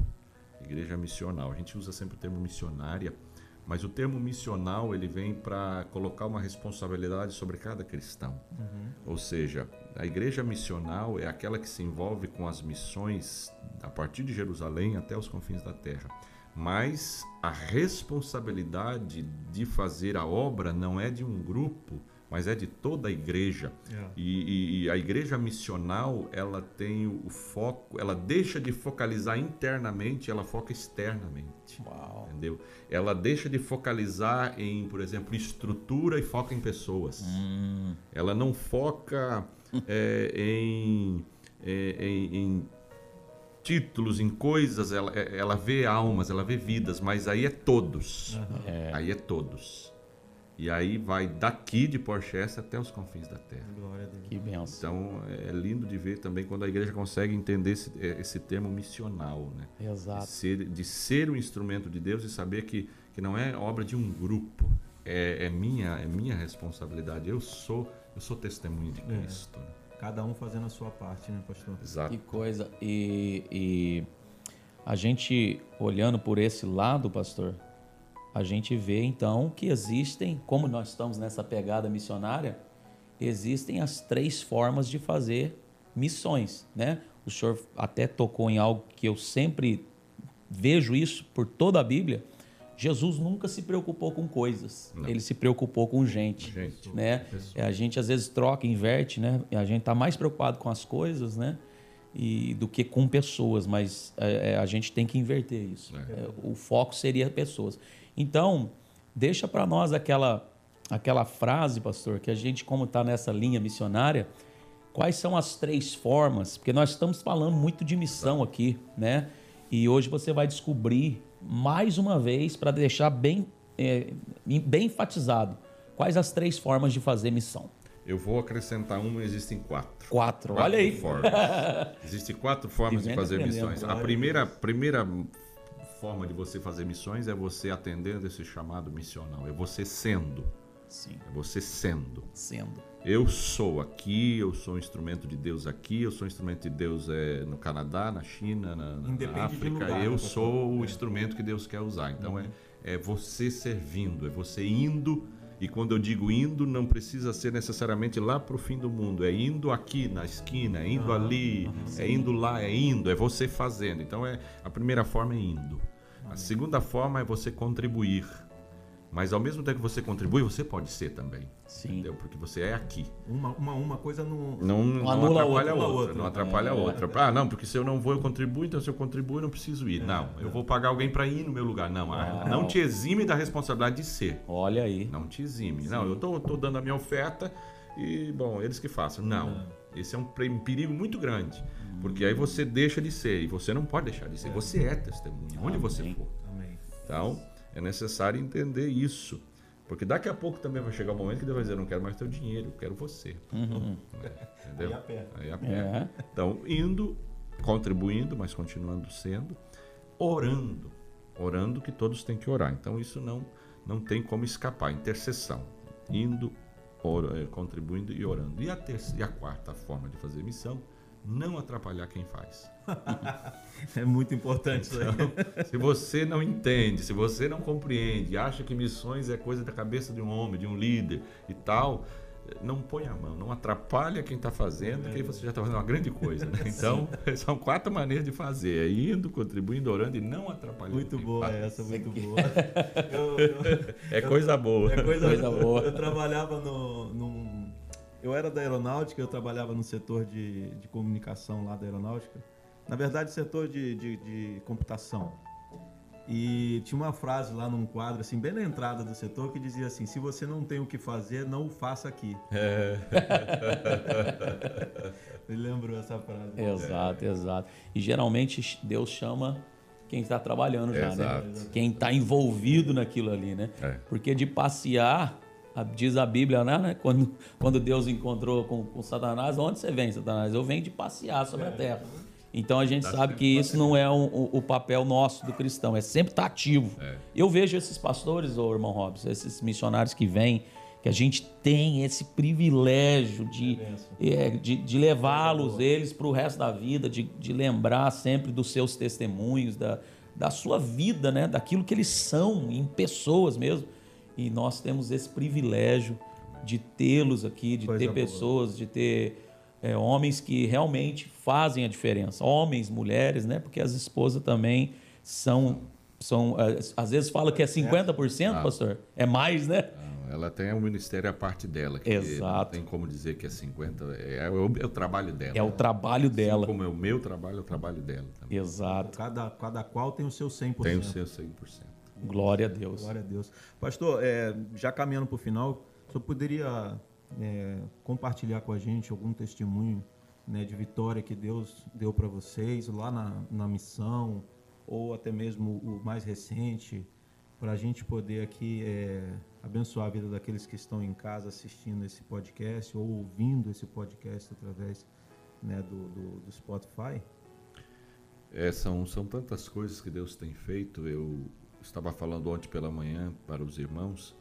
Igreja missional. A gente usa sempre o termo missionária, mas o termo missional ele vem para colocar uma responsabilidade sobre cada cristão. Ou seja, a igreja missional é aquela que se envolve com as missões a partir de Jerusalém até os confins da terra. Mas a responsabilidade de fazer a obra não é de um grupo, mas é de toda a igreja. É. E, e- e a igreja missional, ela tem o foco, ela deixa de focalizar internamente, ela foca externamente. Uau. Entendeu? Ela deixa de focalizar em, por exemplo, estrutura e foca em pessoas. Ela não foca é, em, é, em- em títulos, em coisas, ela, é- ela vê almas, ela vê vidas, mas aí é todos. É. Aí é todos. E aí vai daqui de Porchester até os confins da terra. Glória a Deus. Que benção. Então é lindo de ver também quando a igreja consegue entender esse, é, esse termo missional, né? De Exato. ser, de ser um instrumento de Deus e saber que, que não é obra de um grupo, é, é minha é minha responsabilidade. Eu sou eu sou testemunho de É. Cristo. né? Cada um fazendo a sua parte, né, pastor? Exato. Que coisa. E, e a gente olhando por esse lado, pastor, a gente vê então que existem, como nós estamos nessa pegada missionária, existem as três formas de fazer missões, né? O senhor até tocou em algo que eu sempre vejo isso por toda a Bíblia. Jesus nunca se preocupou com coisas, Não. ele se preocupou com gente Gente, né? Pessoa. A gente às vezes troca, inverte, né? A gente tá mais preocupado com as coisas, né? E do que com pessoas, mas é, é, a gente tem que inverter isso. É. É, o foco seria pessoas. Então, deixa para nós aquela aquela frase, pastor, que a gente como está nessa linha missionária, quais são as três formas? Porque nós estamos falando muito de missão aqui, né? E hoje você vai descobrir mais uma vez para deixar bem é, bem enfatizado quais as três formas de fazer missão. eu vou acrescentar uma, existem quatro. Quatro. Quatro Olha aí. formas. Existem quatro formas de fazer missões. A primeira, primeira forma de você fazer missões é você atendendo esse chamado missional. É você sendo. Sim, É você sendo. sendo. Eu sou aqui, eu sou um instrumento de Deus aqui, eu sou um instrumento de Deus é, no Canadá, na China, na, na África. lugar, né, eu pastor? sou o É. instrumento que Deus quer usar. Então é, é você servindo, é você indo. E quando eu digo indo, não precisa ser necessariamente lá para o fim do mundo. É indo aqui na esquina, é indo ali, é indo lá, é indo, é você fazendo. Então é a primeira forma é indo. A segunda forma é você contribuir. Mas ao mesmo tempo que você contribui, você pode ser também. Sim. Entendeu? Porque você é aqui. Uma, uma, uma coisa não. Não, não anula atrapalha a outra. outra. outra. Não atrapalha a É. outra. Ah, não, porque se eu não vou, eu contribuo, então se eu contribuo, eu não preciso ir. Não, eu vou pagar alguém para ir no meu lugar. Não, ah, não te exime da responsabilidade de ser. Olha aí. Não te exime. Não, eu tô, tô dando a minha oferta e, bom, eles que façam. Não. Esse é um perigo muito grande. Porque aí você deixa de ser. E você não pode deixar de ser. Você é testemunha, onde você Amém. for. Amém. Então, é necessário entender isso. Porque daqui a pouco também vai chegar o momento que Deus vai dizer, eu não quero mais teu dinheiro, eu quero você. Uhum. Entendeu? Aí aperta. Aí aperta. É. Então, indo, contribuindo, mas continuando sendo, orando. Orando que todos têm que orar. Então, isso não, não tem como escapar. Intercessão. Indo, ora- eh, contribuindo e orando. E a, terceira, e a quarta forma de fazer missão, não atrapalhar quem faz. É muito importante isso aí. Então, se você não entende, se você não compreende, acha que missões é coisa da cabeça de um homem, de um líder e tal, não põe a mão, não atrapalha quem está fazendo, que aí você já está fazendo uma grande coisa. Né? Então, são quatro maneiras de fazer: é indo, contribuindo, orando e não atrapalhando. Muito quem boa faz. essa, muito boa. Eu- eu- É coisa boa. É coisa, Coisa boa. Eu trabalhava no, num- Eu era da aeronáutica, eu trabalhava no setor de, de comunicação lá da aeronáutica. Na verdade, setor de, de, de computação. E tinha uma frase lá num quadro, assim, bem na entrada do setor, que dizia assim: se você não tem o que fazer, não o faça aqui. É. Me lembrou essa frase. Exato, exato. E geralmente Deus chama quem está trabalhando já, Exato. né? Quem está envolvido naquilo ali, né? É. Porque de passear, Diz a Bíblia, né? Quando, quando Deus encontrou com, com Satanás, onde você vem, Satanás? Eu venho de passear sobre a terra. Então a gente sabe que isso não é um- o, o papel nosso do cristão, é sempre estar ativo. Eu vejo esses pastores, ô irmão Robson, esses missionários que vêm, que a gente tem esse privilégio de, é, de, de levá-los, eles, para o resto da vida, de, de lembrar sempre dos seus testemunhos, da, da sua vida, né? daquilo que eles são, em pessoas mesmo. E nós temos esse privilégio de tê-los aqui, de Coisa ter boa. pessoas, de ter é, homens que realmente fazem a diferença. Homens, mulheres, né? Porque as esposas também são. são é, às vezes fala que é 50%, pastor. É mais, né? Não, ela tem um ministério à parte dela. Que Exato. Não tem como dizer que é 50%. É, o, é o trabalho dela. É o trabalho Assim dela. como é o meu trabalho, é o trabalho dela também. Exato. Cada, cada qual tem o seu 100%. Tem o seu 100%. Glória a Deus. Glória a Deus. Pastor, é, já caminhando para o final, o senhor poderia é, compartilhar com a gente algum testemunho né, de vitória que Deus deu para vocês lá na, na missão, ou até mesmo o mais recente, para a gente poder aqui é, abençoar a vida daqueles que estão em casa assistindo esse podcast ou ouvindo esse podcast através né, do, do, do Spotify? É, são, são tantas coisas que Deus tem feito. Eu estava falando ontem pela manhã para os irmãos,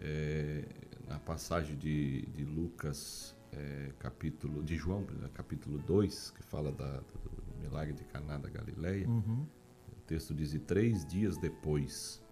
é, na passagem de, de Lucas, é, capítulo, de João, né, capítulo 2, que fala da- do milagre de Caná da Galileia. Uhum. O texto diz: E três dias depois,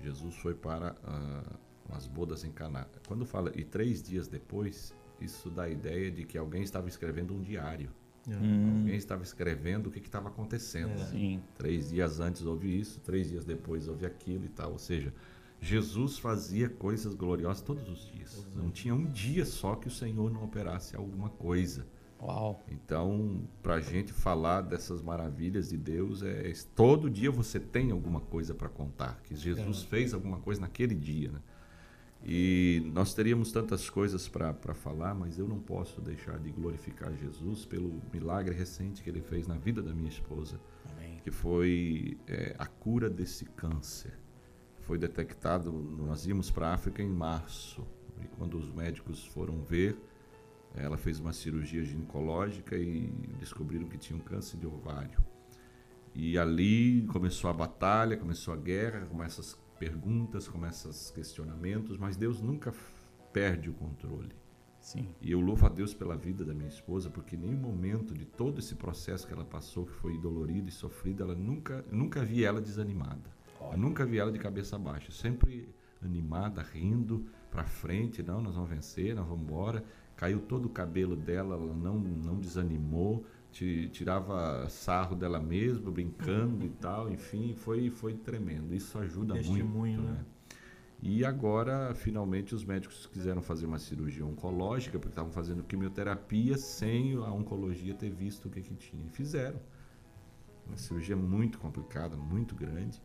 Jesus foi para ah, as bodas em Caná. Quando fala e três dias depois, isso dá a ideia de que alguém estava escrevendo um diário. Alguém estava escrevendo o que estava acontecendo. Sim. Três dias antes houve isso, três dias depois houve aquilo e tal. Ou seja, Jesus fazia coisas gloriosas todos os dias. Não tinha um dia só que o Senhor não operasse alguma coisa. Uau. Então, para a gente falar dessas maravilhas de Deus, é todo dia você tem alguma coisa para contar, que Jesus fez alguma coisa naquele dia. Né? E nós teríamos tantas coisas para falar, mas eu não posso deixar de glorificar Jesus pelo milagre recente que ele fez na vida da minha esposa, Amém. que foi é, a cura desse câncer. Foi detectado, nós íamos para a África em março, e quando os médicos foram ver, ela fez uma cirurgia ginecológica e descobriram que tinha um câncer de ovário. E ali começou a batalha, começou a guerra, começam as perguntas, começam os questionamentos, mas Deus nunca perde o controle. Sim. E eu louvo a Deus pela vida da minha esposa, porque em nenhum momento de todo esse processo que ela passou, que foi dolorido e sofrido, ela nunca, nunca vi ela desanimada. Eu nunca vi ela de cabeça baixa, sempre animada, rindo para frente, não, nós vamos vencer, nós vamos embora. Caiu todo o cabelo dela, ela não, não desanimou, tirava sarro dela mesma, brincando e tal, enfim, foi, foi tremendo. Isso ajuda Testemunho, muito, né? né? E agora, finalmente, os médicos quiseram fazer uma cirurgia oncológica, porque estavam fazendo quimioterapia sem a oncologia ter visto o que, que tinha. E fizeram. Uma cirurgia muito complicada, muito grande.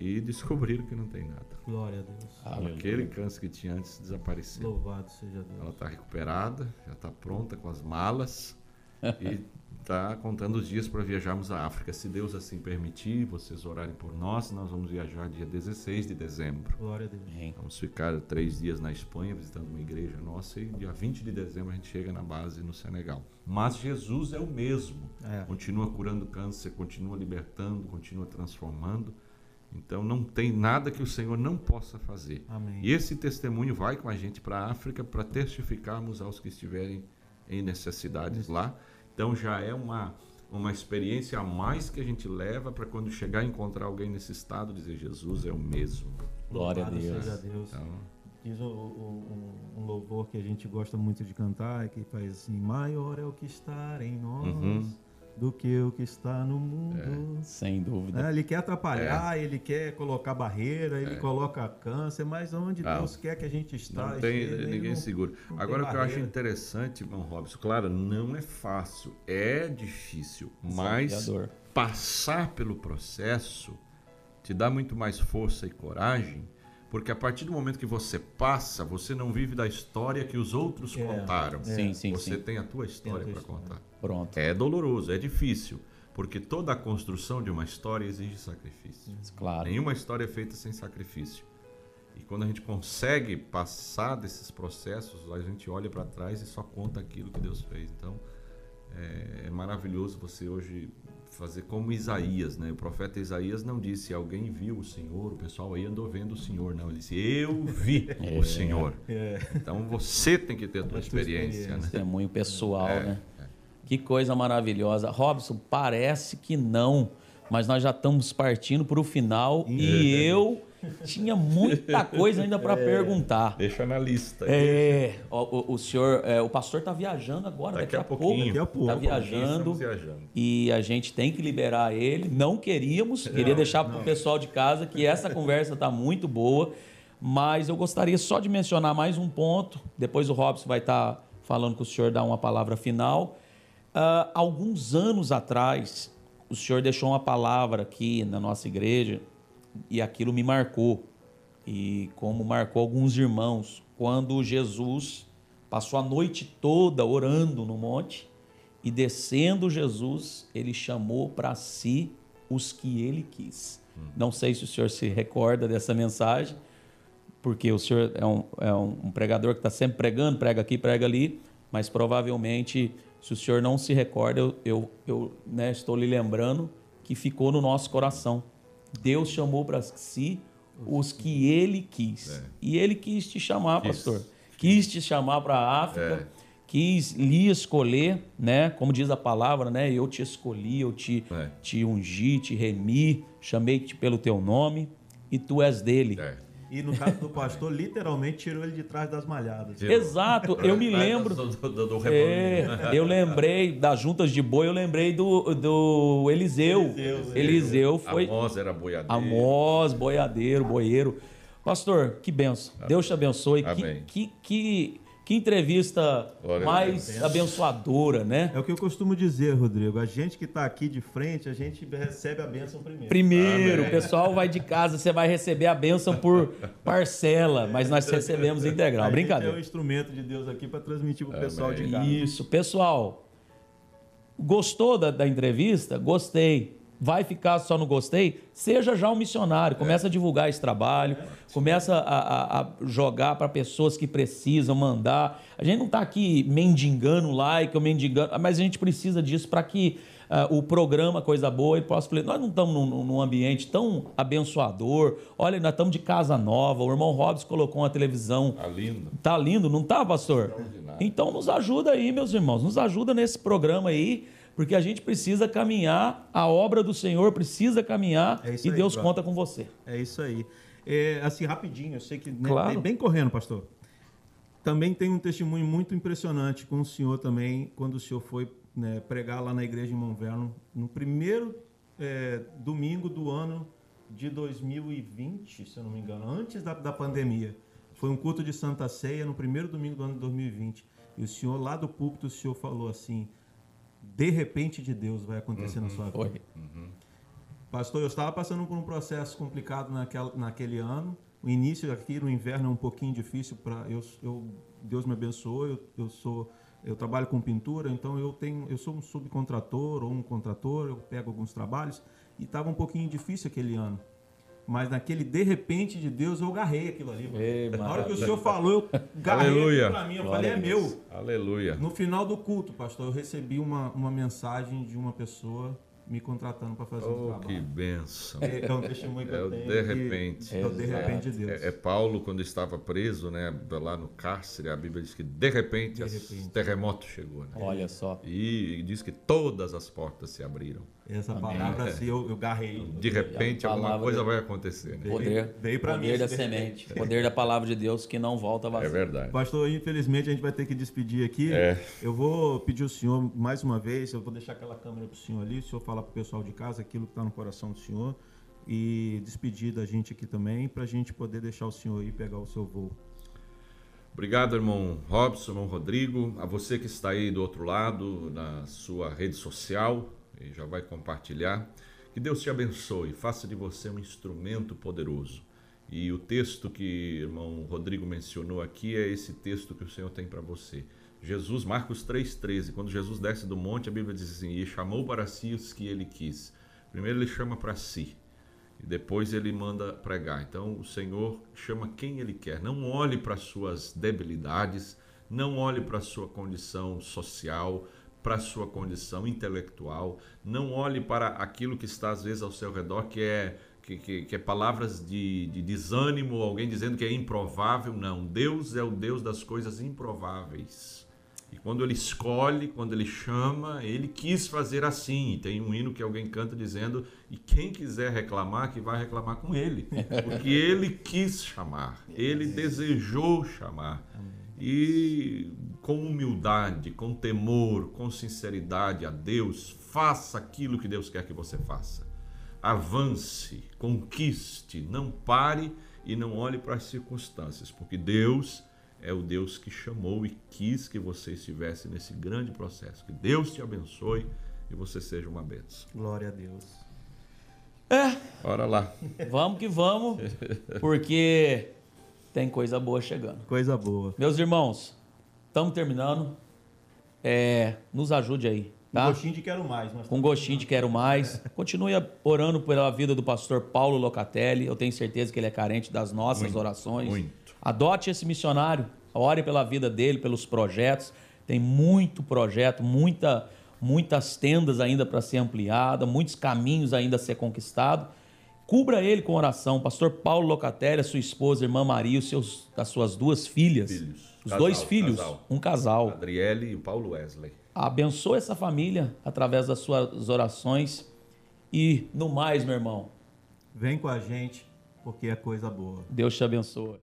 E descobriram que não tem nada. Glória a Deus. Aleluia. Aquele câncer que tinha antes desapareceu. Louvado seja Deus. Ela está recuperada, já está pronta com as malas e está contando os dias para viajarmos à África. Se Deus assim permitir, vocês orarem por nós, nós vamos viajar dia 16 de dezembro. Glória a Deus. Amém. Vamos ficar três dias na Espanha visitando uma igreja nossa e dia 20 de dezembro a gente chega na base no Senegal. Mas Jesus é o mesmo. É. Continua curando câncer, continua libertando, continua transformando. Então não tem nada que o Senhor não possa fazer. Amém. E esse testemunho vai com a gente para a África para testificarmos aos que estiverem em necessidades lá. Então já é uma, uma experiência a mais que a gente leva para quando chegar a encontrar alguém nesse estado dizer Jesus é o mesmo. Glória a Deus. seja Deus. Então, Diz o- o- um, um louvor que a gente gosta muito de cantar, que faz assim: Maior é o que está em nós Uhum. Do que o que está no mundo. Sem dúvida. É, ele quer atrapalhar, ele quer colocar barreira, ele coloca câncer, mas onde Deus quer que a gente está, não tem ele ninguém não- segura. não Agora o que eu acho barreira. interessante, irmão Robson, claro, não é fácil, é difícil, mas passar pelo processo te dá muito mais força e coragem, porque a partir do momento que você passa, você não vive da história que os outros É, contaram. Sim, sim, Você sim. tem a tua história para contar. Pronto. É doloroso, é difícil, porque toda a construção de uma história exige sacrifício. Claro. Nenhuma história é feita sem sacrifício. E quando a gente consegue passar desses processos, a gente olha para trás e só conta aquilo que Deus fez. Então, é, é maravilhoso você hoje fazer como Isaías, né? O profeta Isaías não disse alguém viu o Senhor, o pessoal aí andou vendo o Senhor, não. Ele disse eu vi é, o Senhor. É. Então você tem que ter a tua experiência, experiência, né? Testemunho pessoal, é, né? É. Que coisa maravilhosa. Robson, parece que não, mas nós já estamos partindo para o final e eu tinha muita coisa ainda para é, perguntar. Deixa na lista. É, o, o, senhor, é, o pastor está viajando agora, daqui, daqui a, a pouco. Daqui a pouco. Está viajando, viajando. E a gente tem que liberar ele. Não queríamos, queria não, deixar para o pessoal de casa que essa conversa está muito boa. Mas eu gostaria só de mencionar mais um ponto. Depois o Robson vai estar tá falando que o senhor dá uma palavra final. Uh, alguns anos atrás, o senhor deixou uma palavra aqui na nossa igreja e aquilo me marcou. E como marcou alguns irmãos, quando Jesus passou a noite toda orando no monte e descendo Jesus, ele chamou para si os que ele quis. Hum. Não sei se o senhor se recorda dessa mensagem, porque o senhor é um, é um pregador que está sempre pregando, prega aqui, prega ali, mas provavelmente, se o senhor não se recorda, eu, eu, eu né, estou lhe lembrando que ficou no nosso coração. Deus chamou para si os que ele quis. É. E ele quis te chamar, quis. pastor. Quis te chamar para a África. É. Quis lhe escolher, né? Como diz a palavra, né? Eu te escolhi, eu te, é. te ungi, te remi, chamei-te pelo teu nome e tu és dele. É. E no caso do pastor, literalmente tirou ele de trás das malhadas. Exato, eu me lembro. Do, do, do é, eu lembrei das juntas de boi, eu lembrei do, do Eliseu. Eliseu, Eliseu foi. Amós era boiadeiro. Amós, boiadeiro, boieiro. Pastor, que benção. Deus te abençoe. Amém. Que, que, que que entrevista Glória mais abençoadora, né? É o que eu costumo dizer, Rodrigo. A gente que está aqui de frente, a gente recebe a bênção primeiro. Primeiro, Amém. o pessoal vai de casa, você vai receber a bênção por parcela, mas nós recebemos integral. A Brincadeira. Gente é o instrumento de Deus aqui para transmitir para o pessoal de casa. Isso, pessoal. Gostou da, da entrevista? Gostei vai ficar só no gostei, seja já um missionário, começa a divulgar esse trabalho, começa a, a, a jogar para pessoas que precisam mandar. A gente não está aqui mendigando like ou mendigando, mas a gente precisa disso para que uh, o programa Coisa Boa e possa falar, nós não estamos num, num, ambiente tão abençoador, olha, nós estamos de casa nova, o irmão Robson colocou uma televisão. Tá lindo. Tá lindo, não tá, pastor? Então nos ajuda aí, meus irmãos, nos ajuda nesse programa aí porque a gente precisa caminhar, a obra do Senhor precisa caminhar é e aí, Deus conta com você. É isso aí. É, assim, rapidinho, eu sei que né, claro. bem correndo, pastor. Também tem um testemunho muito impressionante com o senhor também, quando o senhor foi né, pregar lá na igreja em Monverno, no primeiro é, domingo do ano de 2020, se eu não me engano, antes da, da pandemia. Foi um culto de Santa Ceia no primeiro domingo do ano de 2020. E o senhor, lá do púlpito, o senhor falou assim: de repente de Deus vai acontecer uhum, na sua vida. Uhum. Pastor, eu estava passando por um processo complicado naquela, naquele ano. O início aqui no inverno é um pouquinho difícil para eu, eu, Deus me abençoou. Eu, eu sou eu trabalho com pintura, então eu tenho eu sou um subcontrator ou um contrator. Eu pego alguns trabalhos e estava um pouquinho difícil aquele ano. Mas naquele de repente de Deus eu garrei aquilo ali. Ei, Na hora que o senhor falou, eu garrei para mim. Eu falei, é meu. Aleluia. No final do culto, pastor, eu recebi uma, uma mensagem de uma pessoa me contratando para fazer oh, um trabalho. Que benção. É, é um testemunho que é eu tenho. De repente. É o de repente de Deus. É, é, Paulo, quando estava preso, né, lá no cárcere, a Bíblia diz que de repente, de repente. terremoto chegou. Né? Olha só. E, e diz que todas as portas se abriram. Essa Amém. palavra, assim, eu, eu garrei. De repente, alguma coisa vai acontecer. Né? Poder, veio para mim. Poder da semente. Poder da palavra de Deus que não volta vazio. É verdade. Pastor, infelizmente a gente vai ter que despedir aqui. É. Eu vou pedir ao senhor, mais uma vez, eu vou deixar aquela câmera para o senhor ali, o senhor falar para o pessoal de casa aquilo que está no coração do senhor e despedir da gente aqui também, para a gente poder deixar o senhor aí pegar o seu voo. Obrigado, irmão Robson, irmão Rodrigo, a você que está aí do outro lado, na sua rede social, e já vai compartilhar. Que Deus te abençoe, faça de você um instrumento poderoso. E o texto que irmão Rodrigo mencionou aqui é esse texto que o Senhor tem para você. Jesus, Marcos 3,13, quando Jesus desce do monte, a Bíblia diz assim: E chamou para si os que ele quis. Primeiro ele chama para si. e depois ele manda pregar. Então o Senhor chama quem ele quer. Não olhe para suas debilidades, não olhe para sua condição social, para sua condição intelectual, não olhe para aquilo que está às vezes ao seu redor que é que, que, que, é palavras de, de desânimo, alguém dizendo que é improvável. Não, Deus é o Deus das coisas improváveis. E quando ele escolhe, quando ele chama, ele quis fazer assim. Tem um hino que alguém canta dizendo: e quem quiser reclamar, que vai reclamar com ele. Porque ele quis chamar, ele desejou chamar. E com humildade, com temor, com sinceridade a Deus, faça aquilo que Deus quer que você faça. Avance, conquiste, não pare e não olhe para as circunstâncias, porque Deus é o Deus que chamou e quis que você estivesse nesse grande processo. Que Deus te abençoe e você seja uma bênção. Glória a Deus. É. Bora lá. Vamos que vamos, porque tem coisa boa chegando. Coisa boa. Meus irmãos, estamos terminando. É, nos ajude aí. Tá? Com gostinho de quero mais. Com gostinho de quero mais. Continue orando pela vida do pastor Paulo Locatelli. Eu tenho certeza que ele é carente das nossas Muito, orações. muito. Adote esse missionário. Ore pela vida dele, pelos projetos. Tem muito projeto, muita, muitas tendas ainda para ser ampliada, muitos caminhos ainda a ser conquistado. Cubra ele com oração. Pastor Paulo Locatelli, a sua esposa, irmã Maria, os seus, as suas duas filhas. Filhos. Os Casal, dois filhos, casal. um casal. Adriele e o Paulo Wesley. Abençoe essa família através das suas orações. E no mais, meu irmão, Vem com a gente, porque é coisa boa. Deus te abençoe.